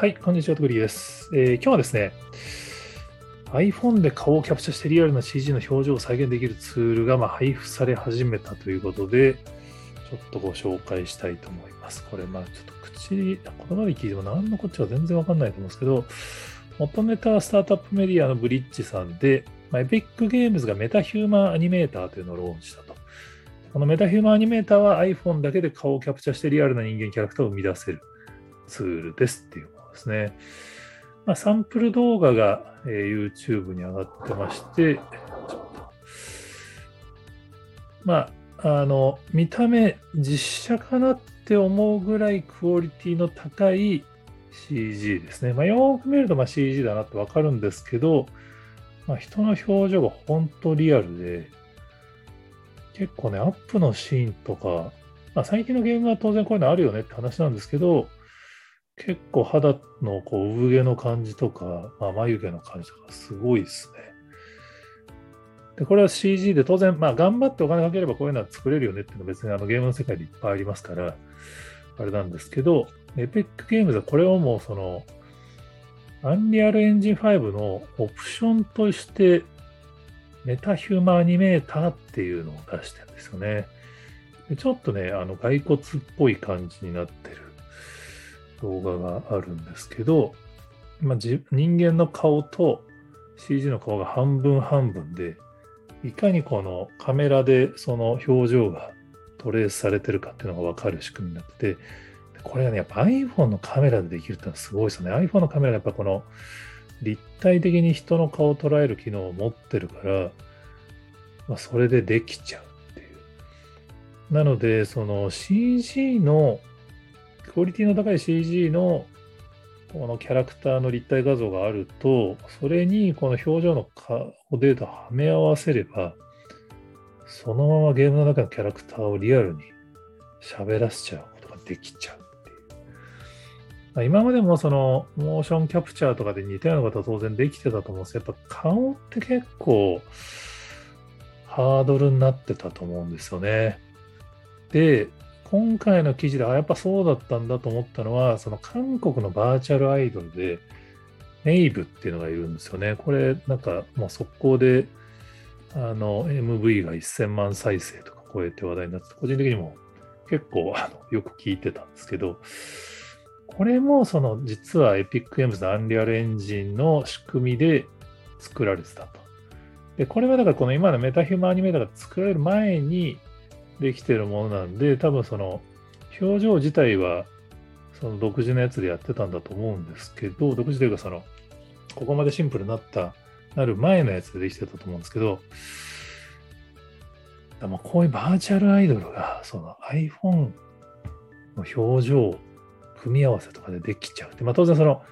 はい、こんにちは、とくりです、えー、今日はですね、iPhone で顔をキャプチャしてリアルな CG の表情を再現できるツールがま配布され始めたということで、ちょっとご紹介したいと思います。これ、まあちょっと口、言葉で聞いても何のこっちゃ全然わかんないと思うんですけど、元ネタはスタートアップメディアのブリッジさんで、まあ、エピックゲームズがメタヒューマンアニメーターというのをローンしたと。このメタヒューマンアニメーターは iPhone だけで顔をキャプチャしてリアルな人間キャラクターを生み出せるツールですっていうですね。まあ、サンプル動画が、えー、YouTube に上がってまして、まあ、あの、見た目実写かなって思うぐらいクオリティの高い CG ですね。まあ、よく見るとま CG だなってわかるんですけど、まあ、人の表情が本当リアルで、結構ね、アップのシーンとか、まあ、最近のゲームは当然こういうのあるよねって話なんですけど、結構肌のこう産毛の感じとか、まあ、眉毛の感じとかすごいですね。で、これは CG で当然、まあ頑張ってお金かければこういうのは作れるよねっていうのは別にあのゲームの世界でいっぱいありますから、あれなんですけど、エピックゲームズはこれをもうその、アンリアルエンジン5のオプションとして、メタヒューマアニメーターっていうのを出してるんですよね。ちょっとね、あの、骸骨っぽい感じになってる動画があるんですけど、まあ、人間の顔と CG の顔が半分半分で、いかにこのカメラでその表情がトレースされてるかっていうのがわかる仕組みになってて、これがね、やっぱ iPhone のカメラでできるってのはすごいですね。iPhone のカメラがやっぱこの立体的に人の顔を捉える機能を持ってるから、まあ、それでできちゃうっていう。なので、その CG のクオリティの高い CG のこのキャラクターの立体画像があると、それにこの表情の顔データをはめ合わせれば、そのままゲームの中のキャラクターをリアルに喋らせちゃうことができちゃうっていう。今までもそのモーションキャプチャーとかで似たようなことは当然できてたと思うんですけど、やっぱ顔って結構ハードルになってたと思うんですよね。で、今回の記事で、あ、やっぱそうだったんだと思ったのは、その韓国のバーチャルアイドルで、ネイブっていうのがいるんですよね。これ、なんか、もう速攻で、あの、MV が1000万再生とか超えて話題になって、個人的にも結構、あの、よく聞いてたんですけど、これも、その、実は Epic Games のアンリアルエンジンの仕組みで作られてたと。で、これはだからこの今のメタヒューマンアニメーターが作られる前に、できてるものなんで、多分その表情自体はその独自のやつでやってたんだと思うんですけど、独自というかその、ここまでシンプルになった、なる前のやつでできてたと思うんですけど、でもこういうバーチャルアイドルがその iPhone の表情組み合わせとかでできちゃうって、まあ、当然その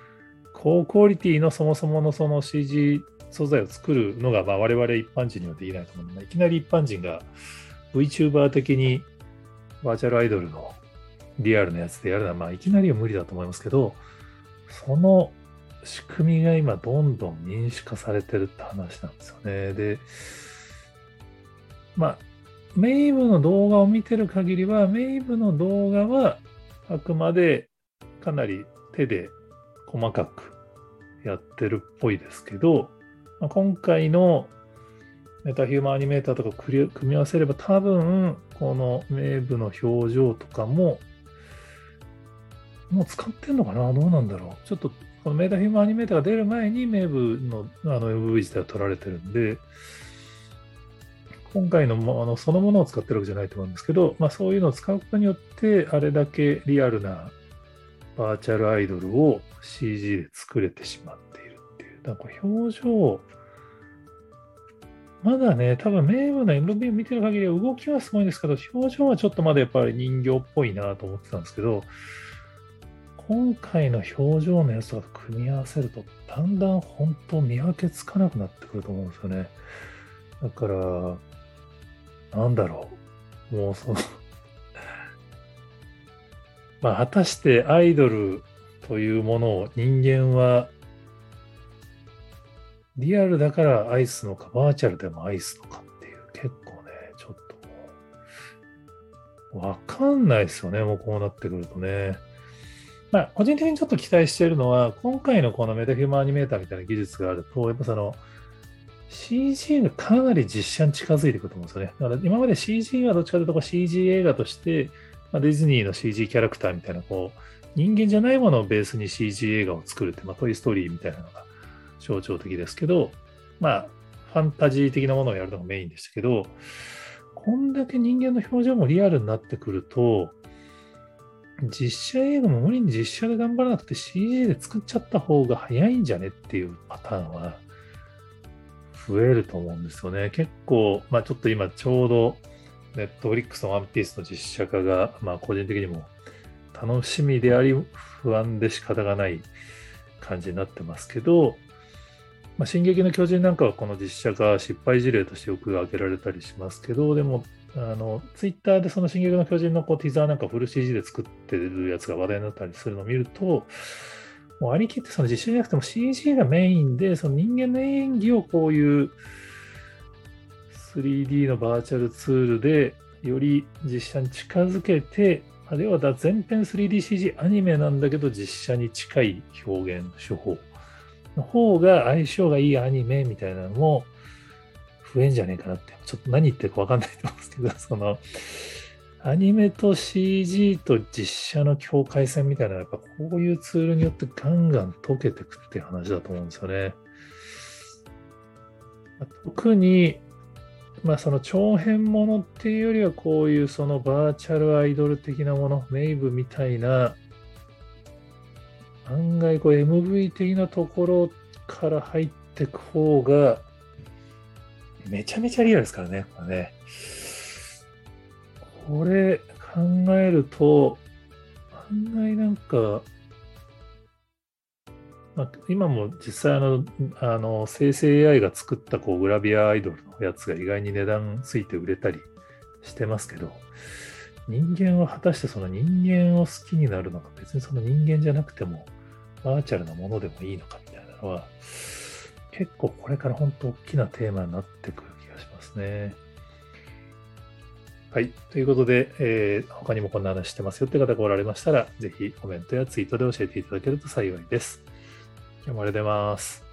高クオリティのそもそものその CG 素材を作るのがまあ我々一般人にはできないと思うので、いきなり一般人が VTuber 的にバーチャルアイドルのリアルなやつでやるのは、まあ、いきなりは無理だと思いますけど、その仕組みが今どんどん民主化されてるって話なんですよね。で、まあ、メイブの動画を見てる限りは、メイブの動画はあくまでかなり手で細かくやってるっぽいですけど、今回のメタヒューマンアニメーターとか組み合わせれば多分この名部の表情とかももう使ってんのかな？どうなんだろう？ちょっとこのメタヒューマンアニメーターが出る前に名部のあの MV 自体は取られてるんで今回のあのそのものを使ってるわけじゃないと思うんですけど、まあ、そういうのを使うことによってあれだけリアルなバーチャルアイドルを CG で作れてしまっているっていう。だか表情まだね、多分名誉な MV を見てる限り動きはすごいんですけど、表情はちょっとまだやっぱり人形っぽいなと思ってたんですけど、今回の表情のやつとかと組み合わせると、だんだん本当見分けつかなくなってくると思うんですよね。だから、なんだろう。もうその まあ、果たしてアイドルというものを人間はリアルだからアイスのか、バーチャルでもアイスのかっていう、結構ね、ちょっともう、わかんないですよね、もうこうなってくるとね。まあ、個人的にちょっと期待しているのは、今回のこのメタヒューマンアニメーターみたいな技術があると、やっぱその、CG がかなり実写に近づいてくると思うんですよね。だから今まで CG はどっちかというと CG 映画として、まあ、ディズニーの CG キャラクターみたいな、こう、人間じゃないものをベースに CG 映画を作るって、まあ、トイ・ストーリーみたいなのが象徴的ですけど、まあ、ファンタジー的なものをやるのがメインでしたけど、こんだけ人間の表情もリアルになってくると、実写映画も無理に実写で頑張らなくて CG で作っちゃった方が早いんじゃねっていうパターンは増えると思うんですよね。結構、まあちょっと今ちょうどネットフリックスのワンピースの実写化が、まあ個人的にも楽しみであり不安で仕方がない感じになってますけど、まあ、進撃の巨人なんかはこの実写化失敗事例としてよく挙げられたりしますけど、でも、あのツイッターでその進撃の巨人のこうティザーなんかフル CG で作ってるやつが話題になったりするのを見ると、もうありきってその実写じゃなくても CG がメインで、その人間の演技をこういう 3D のバーチャルツールでより実写に近づけて、あるいは全編 3DCG アニメなんだけど実写に近い表現手法の方が相性がいいアニメみたいなのも増えんじゃねえかなって、ちょっと何言ってるかわかんないと思うんですけど、その、アニメと CG と実写の境界線みたいな、やっぱこういうツールによってガンガン解けてくっていう話だと思うんですよね。特に、まあその長編ものっていうよりは、こういうそのバーチャルアイドル的なもの、メイブみたいな案外こう MV 的なところから入ってく方が、めちゃめちゃリアルですからね。これねこれ考えると、案外なんか、まあ、今も実際の、あの生成 AI が作ったこうグラビアアイドルのやつが意外に値段ついて売れたりしてますけど、人間は果たしてその人間を好きになるのか、別にその人間じゃなくても、バーチャルなものでもいいのかみたいなのは、結構これから本当大きなテーマになってくる気がしますね。はい。ということで、えー、他にもこんな話してますよって方がおられましたら、ぜひコメントやツイートで教えていただけると幸いです。今日もありがとうございます。